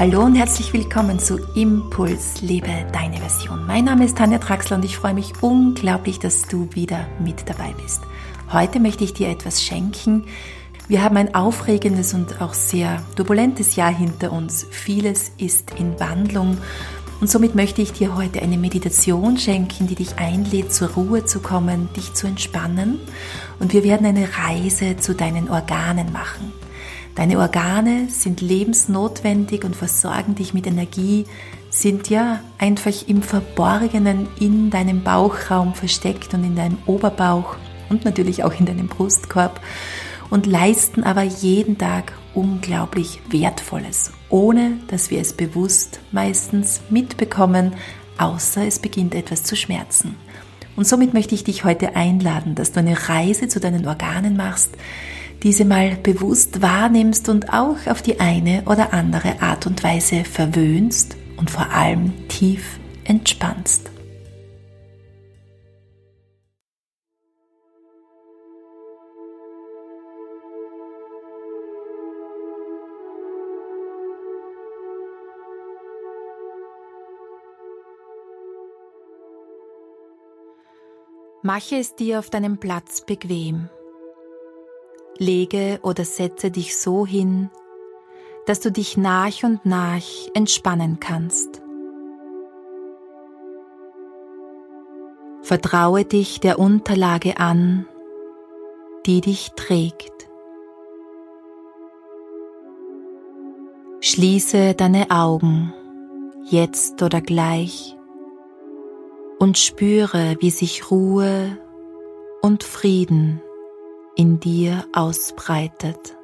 Hallo und herzlich willkommen zu Impuls, lebe deine Version. Mein Name ist Tanja Traxler und ich freue mich unglaublich, dass du wieder mit dabei bist. Heute möchte ich dir etwas schenken. Wir haben ein aufregendes und auch sehr turbulentes Jahr hinter uns. Vieles ist in Wandlung und somit möchte ich dir heute eine Meditation schenken, die dich einlädt, zur Ruhe zu kommen, dich zu entspannen. Und wir werden eine Reise zu deinen Organen machen. Deine Organe sind lebensnotwendig und versorgen dich mit Energie, sind ja einfach im Verborgenen in deinem Bauchraum versteckt und in deinem Oberbauch und natürlich auch in deinem Brustkorb und leisten aber jeden Tag unglaublich Wertvolles, ohne dass wir es bewusst meistens mitbekommen, außer es beginnt etwas zu schmerzen. Und somit möchte ich dich heute einladen, dass du eine Reise zu deinen Organen machst, diese mal bewusst wahrnimmst und auch auf die eine oder andere Art und Weise verwöhnst und vor allem tief entspannst. Mache es dir auf deinem Platz bequem lege oder setze dich so hin, dass du dich nach und nach entspannen kannst. Vertraue dich der Unterlage an, die dich trägt. Schließe deine Augen, jetzt oder gleich, und spüre, wie sich Ruhe und Frieden in dir ausbreitet.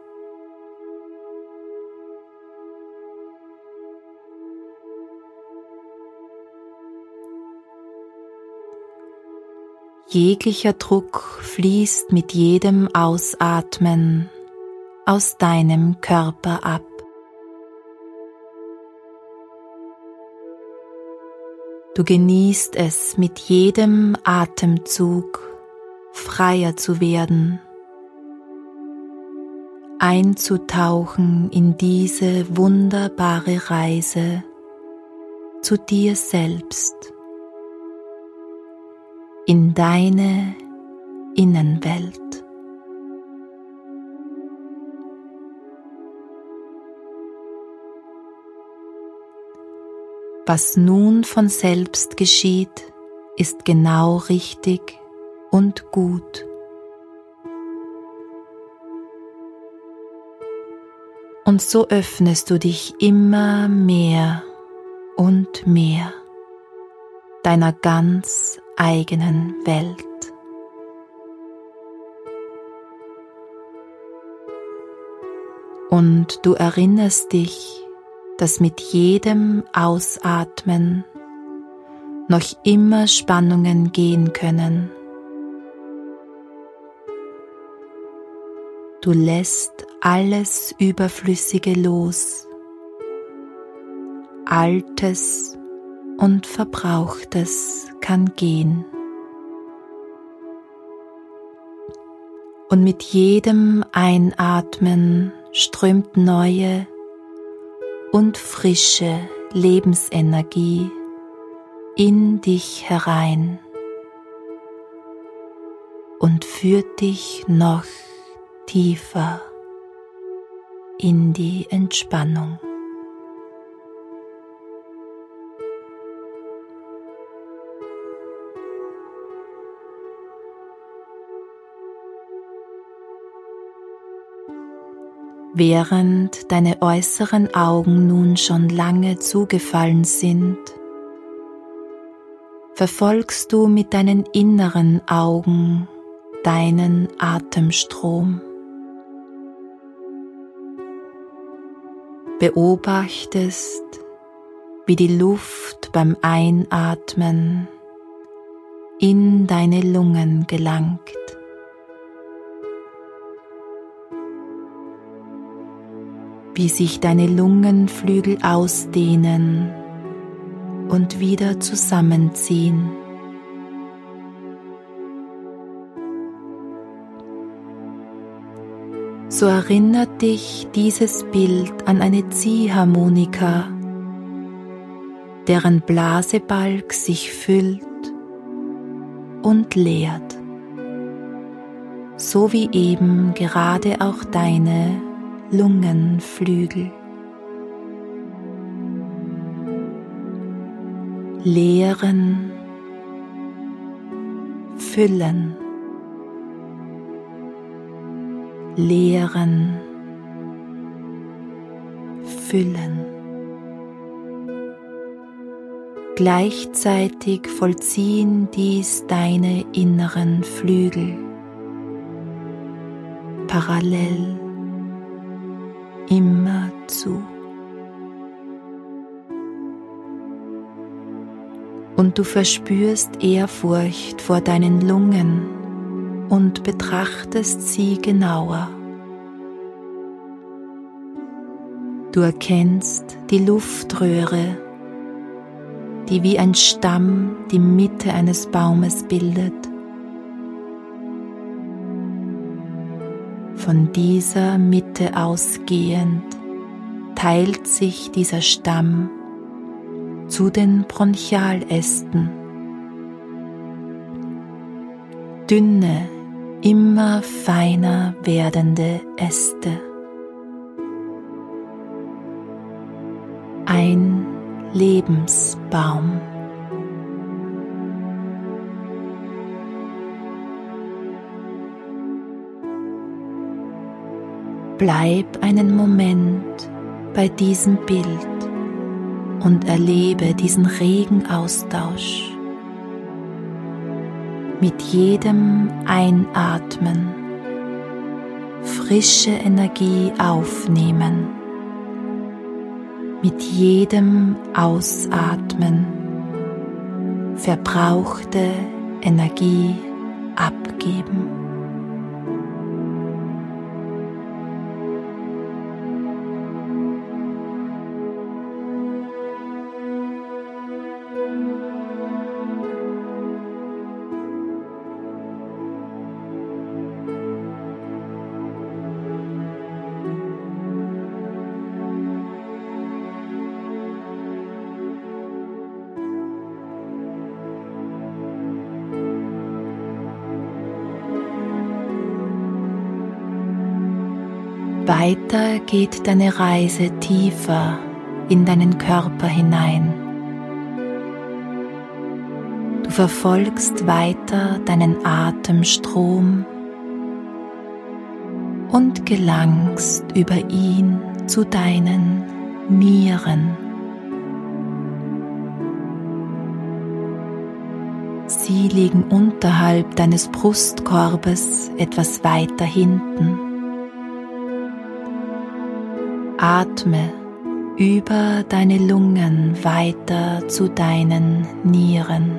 Jeglicher Druck fließt mit jedem Ausatmen aus deinem Körper ab. Du genießt es mit jedem Atemzug freier zu werden einzutauchen in diese wunderbare Reise zu dir selbst, in deine Innenwelt. Was nun von selbst geschieht, ist genau richtig und gut. Und so öffnest du dich immer mehr und mehr deiner ganz eigenen Welt. Und du erinnerst dich, dass mit jedem Ausatmen noch immer Spannungen gehen können. Du lässt alles Überflüssige los, Altes und Verbrauchtes kann gehen. Und mit jedem Einatmen strömt neue und frische Lebensenergie in dich herein und führt dich noch tiefer in die Entspannung. Während deine äußeren Augen nun schon lange zugefallen sind, verfolgst du mit deinen inneren Augen deinen Atemstrom. Beobachtest, wie die Luft beim Einatmen in deine Lungen gelangt. Wie sich deine Lungenflügel ausdehnen und wieder zusammenziehen. So erinnert dich dieses Bild an eine Ziehharmonika, deren Blasebalg sich füllt und leert, so wie eben gerade auch deine Lungenflügel. Leeren, füllen, leeren, füllen. Gleichzeitig vollziehen dies deine inneren Flügel parallel immer zu. Und du verspürst Ehrfurcht vor deinen Lungen und betrachtest sie genauer. Du erkennst die Luftröhre, die wie ein Stamm die Mitte eines Baumes bildet. Von dieser Mitte ausgehend teilt sich dieser Stamm zu den Bronchialästen. Dünne, immer feiner werdende Äste. Ein Lebensbaum. Bleib einen Moment bei diesem Bild und erlebe diesen regen Austausch. Mit jedem Einatmen frische Energie aufnehmen. Mit jedem Ausatmen verbrauchte Energie abgeben. Weiter geht deine Reise tiefer in deinen Körper hinein. Du verfolgst weiter deinen Atemstrom und gelangst über ihn zu deinen Nieren. Sie liegen unterhalb deines Brustkorbes etwas weiter hinten. Atme über deine Lungen weiter zu deinen Nieren.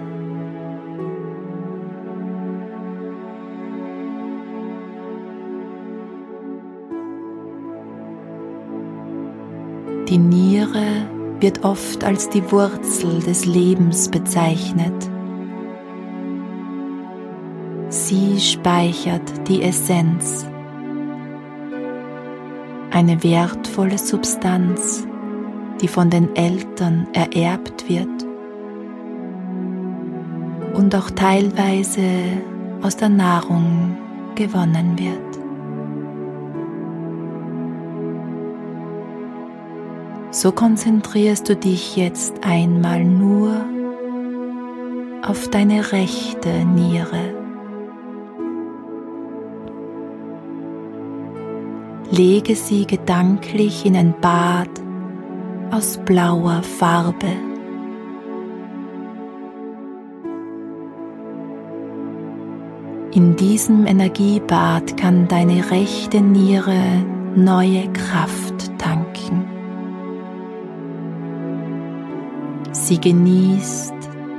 Die Niere wird oft als die Wurzel des Lebens bezeichnet. Sie speichert die Essenz eine wertvolle Substanz, die von den Eltern ererbt wird und auch teilweise aus der Nahrung gewonnen wird. So konzentrierst du dich jetzt einmal nur auf deine rechte Niere. Lege sie gedanklich in ein Bad aus blauer Farbe. In diesem Energiebad kann deine rechte Niere neue Kraft tanken. Sie genießt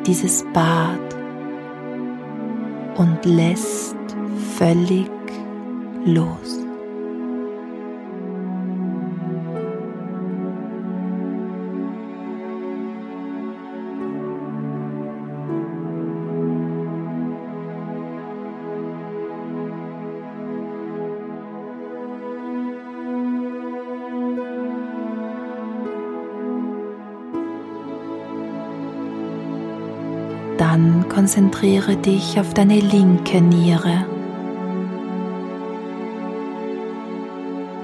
dieses Bad und lässt völlig los. Dann konzentriere dich auf deine linke Niere.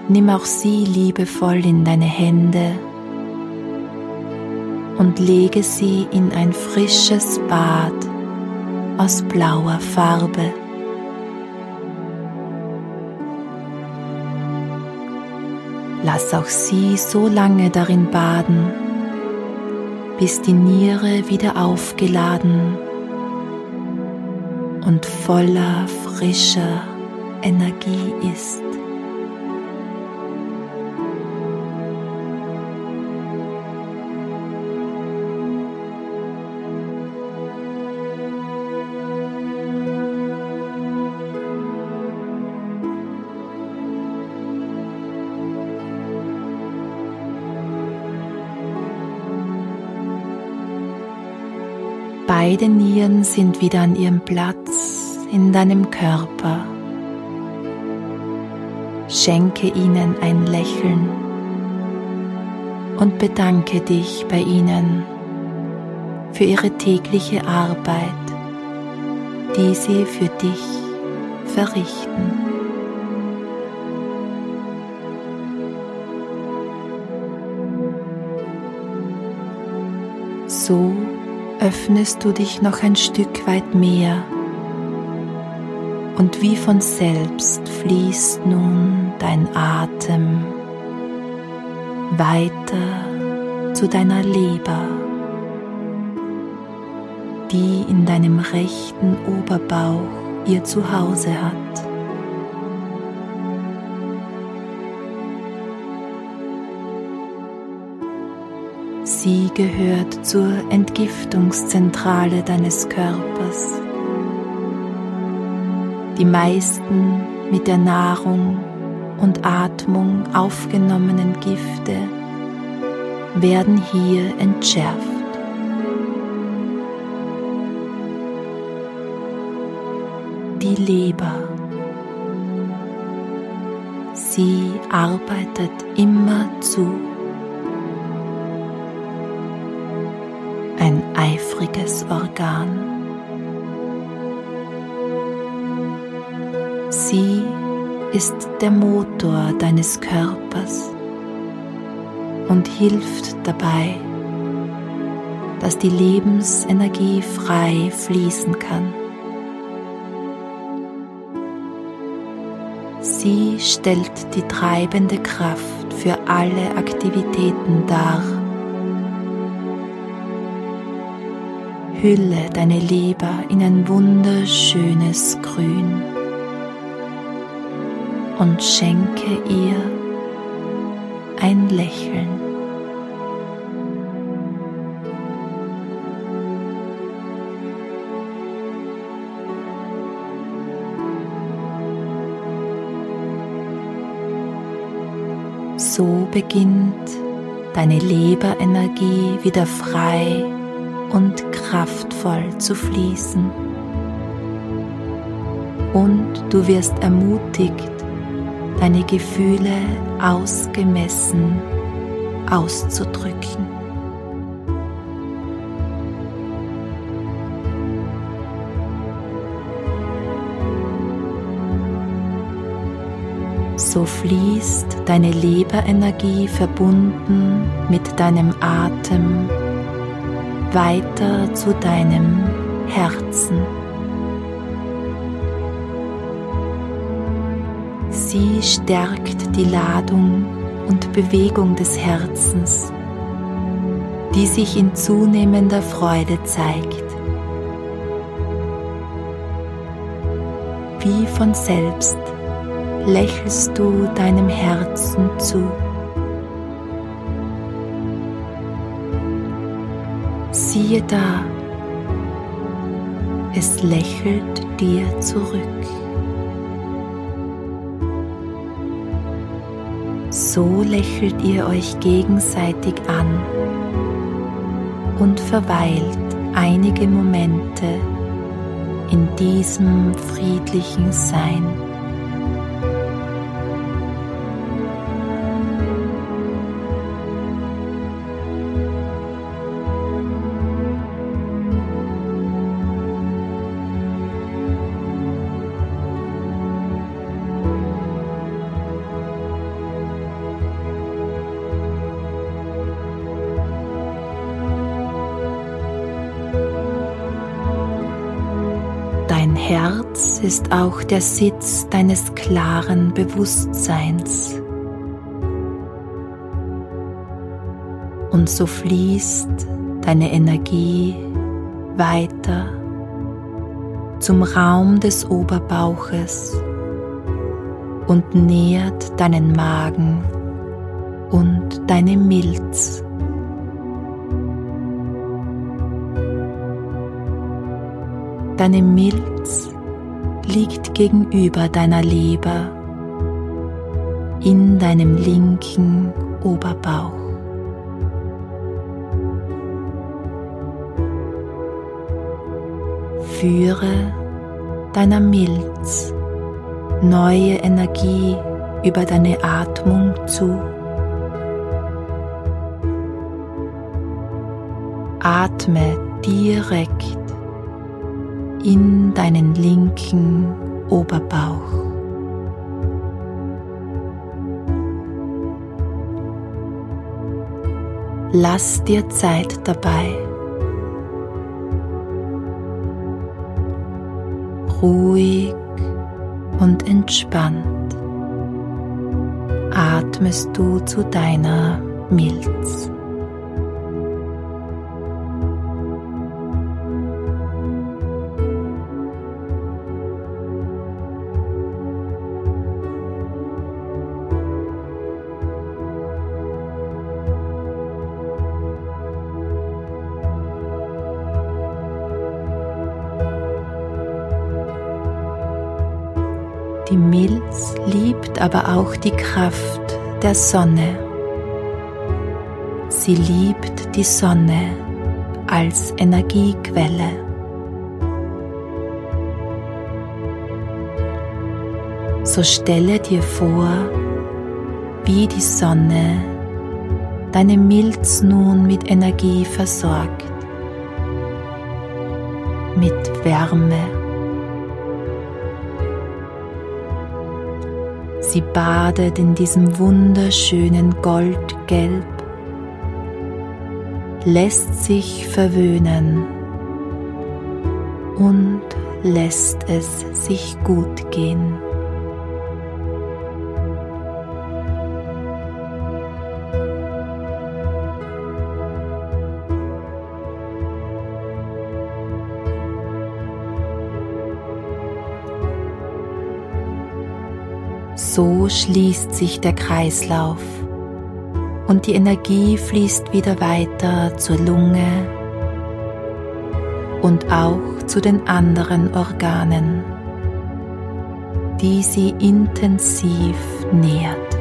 Nimm auch sie liebevoll in deine Hände und lege sie in ein frisches Bad aus blauer Farbe. Lass auch sie so lange darin baden, bis die Niere wieder aufgeladen und voller frischer Energie ist. Beide Nieren sind wieder an ihrem Platz in deinem Körper. Schenke ihnen ein Lächeln und bedanke dich bei ihnen für ihre tägliche Arbeit, die sie für dich verrichten. So öffnest du dich noch ein Stück weit mehr und wie von selbst fließt nun dein Atem weiter zu deiner Leber, die in deinem rechten Oberbauch ihr Zuhause hat. Sie gehört zur Entgiftungszentrale deines Körpers. Die meisten mit der Nahrung und Atmung aufgenommenen Gifte werden hier entschärft. Die Leber. Sie arbeitet immer zu. Ein eifriges Organ. Sie ist der Motor deines Körpers und hilft dabei, dass die Lebensenergie frei fließen kann. Sie stellt die treibende Kraft für alle Aktivitäten dar Hülle deine Leber in ein wunderschönes Grün und schenke ihr ein Lächeln. So beginnt deine Leberenergie wieder frei und kraftvoll zu fließen. Und du wirst ermutigt, deine Gefühle ausgemessen auszudrücken. So fließt deine Leberenergie verbunden mit deinem Atem weiter zu deinem Herzen. Sie stärkt die Ladung und Bewegung des Herzens, die sich in zunehmender Freude zeigt. Wie von selbst lächelst du deinem Herzen zu. Siehe da, es lächelt dir zurück. So lächelt ihr euch gegenseitig an und verweilt einige Momente in diesem friedlichen Sein. Herz ist auch der Sitz deines klaren Bewusstseins. Und so fließt deine Energie weiter zum Raum des Oberbauches und nährt deinen Magen und deine Milz. Deine Milz liegt gegenüber deiner Leber in deinem linken Oberbauch. Führe deiner Milz neue Energie über deine Atmung zu. Atme direkt in deinen linken Oberbauch. Lass dir Zeit dabei. Ruhig und entspannt atmest du zu deiner Milz. Aber auch die Kraft der Sonne. Sie liebt die Sonne als Energiequelle. So stelle dir vor, wie die Sonne deine Milz nun mit Energie versorgt, mit Wärme Sie badet in diesem wunderschönen Goldgelb, lässt sich verwöhnen und lässt es sich gut gehen. So schließt sich der Kreislauf und die Energie fließt wieder weiter zur Lunge und auch zu den anderen Organen, die sie intensiv nährt.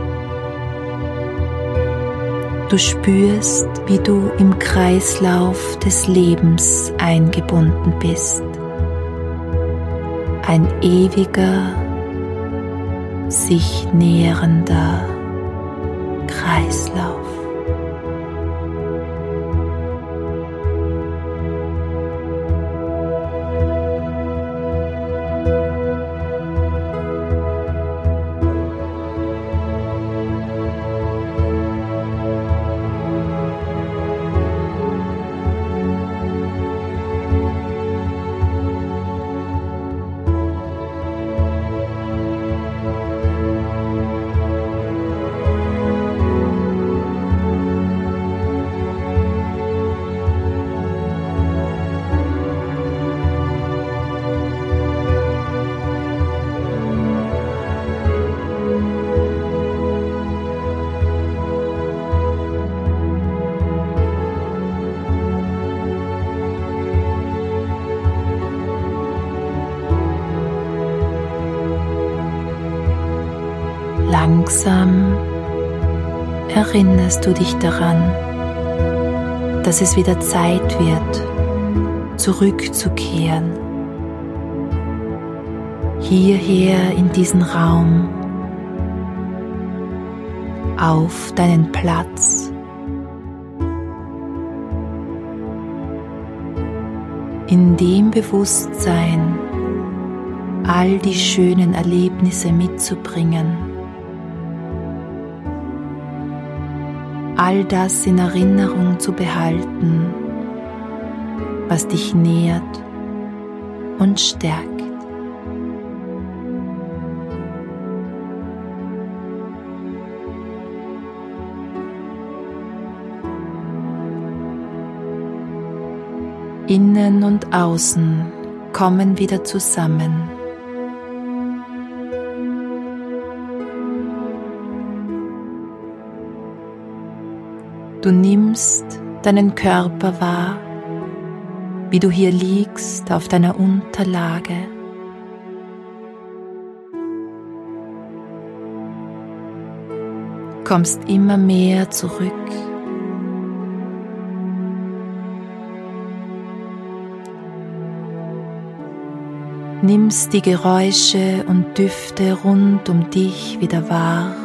Du spürst, wie du im Kreislauf des Lebens eingebunden bist. Ein ewiger sich nähernder Kreislauf. Langsam erinnerst du dich daran, dass es wieder Zeit wird, zurückzukehren. Hierher in diesen Raum, auf deinen Platz. In dem Bewusstsein, all die schönen Erlebnisse mitzubringen all das in Erinnerung zu behalten, was dich nährt und stärkt. Innen und außen kommen wieder zusammen. Du nimmst deinen Körper wahr, wie du hier liegst auf deiner Unterlage. Kommst immer mehr zurück. Nimmst die Geräusche und Düfte rund um dich wieder wahr.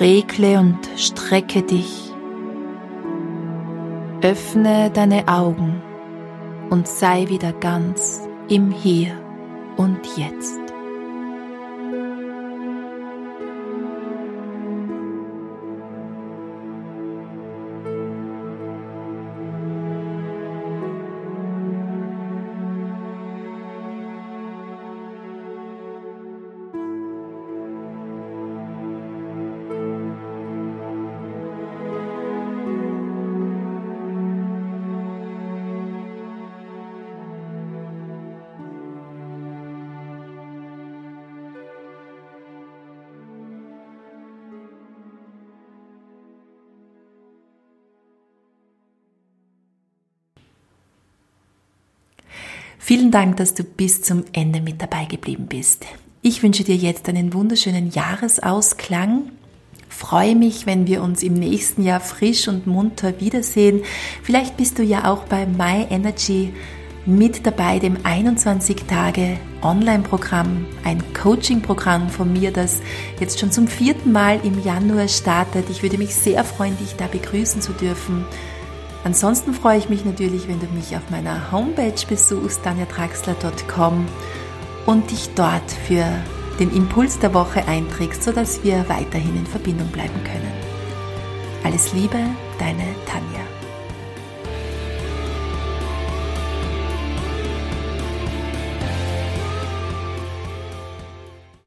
Regle und strecke dich. Öffne deine Augen und sei wieder ganz im Hier und Jetzt. Vielen Dank, dass du bis zum Ende mit dabei geblieben bist. Ich wünsche dir jetzt einen wunderschönen Jahresausklang. Freue mich, wenn wir uns im nächsten Jahr frisch und munter wiedersehen. Vielleicht bist du ja auch bei My Energy mit dabei, dem 21 Tage Online-Programm, ein Coaching-Programm von mir, das jetzt schon zum vierten Mal im Januar startet. Ich würde mich sehr freuen, dich da begrüßen zu dürfen. Ansonsten freue ich mich natürlich, wenn du mich auf meiner Homepage besuchst, danjatraxler.com und dich dort für den Impuls der Woche einträgst, sodass wir weiterhin in Verbindung bleiben können. Alles Liebe, deine Tanja.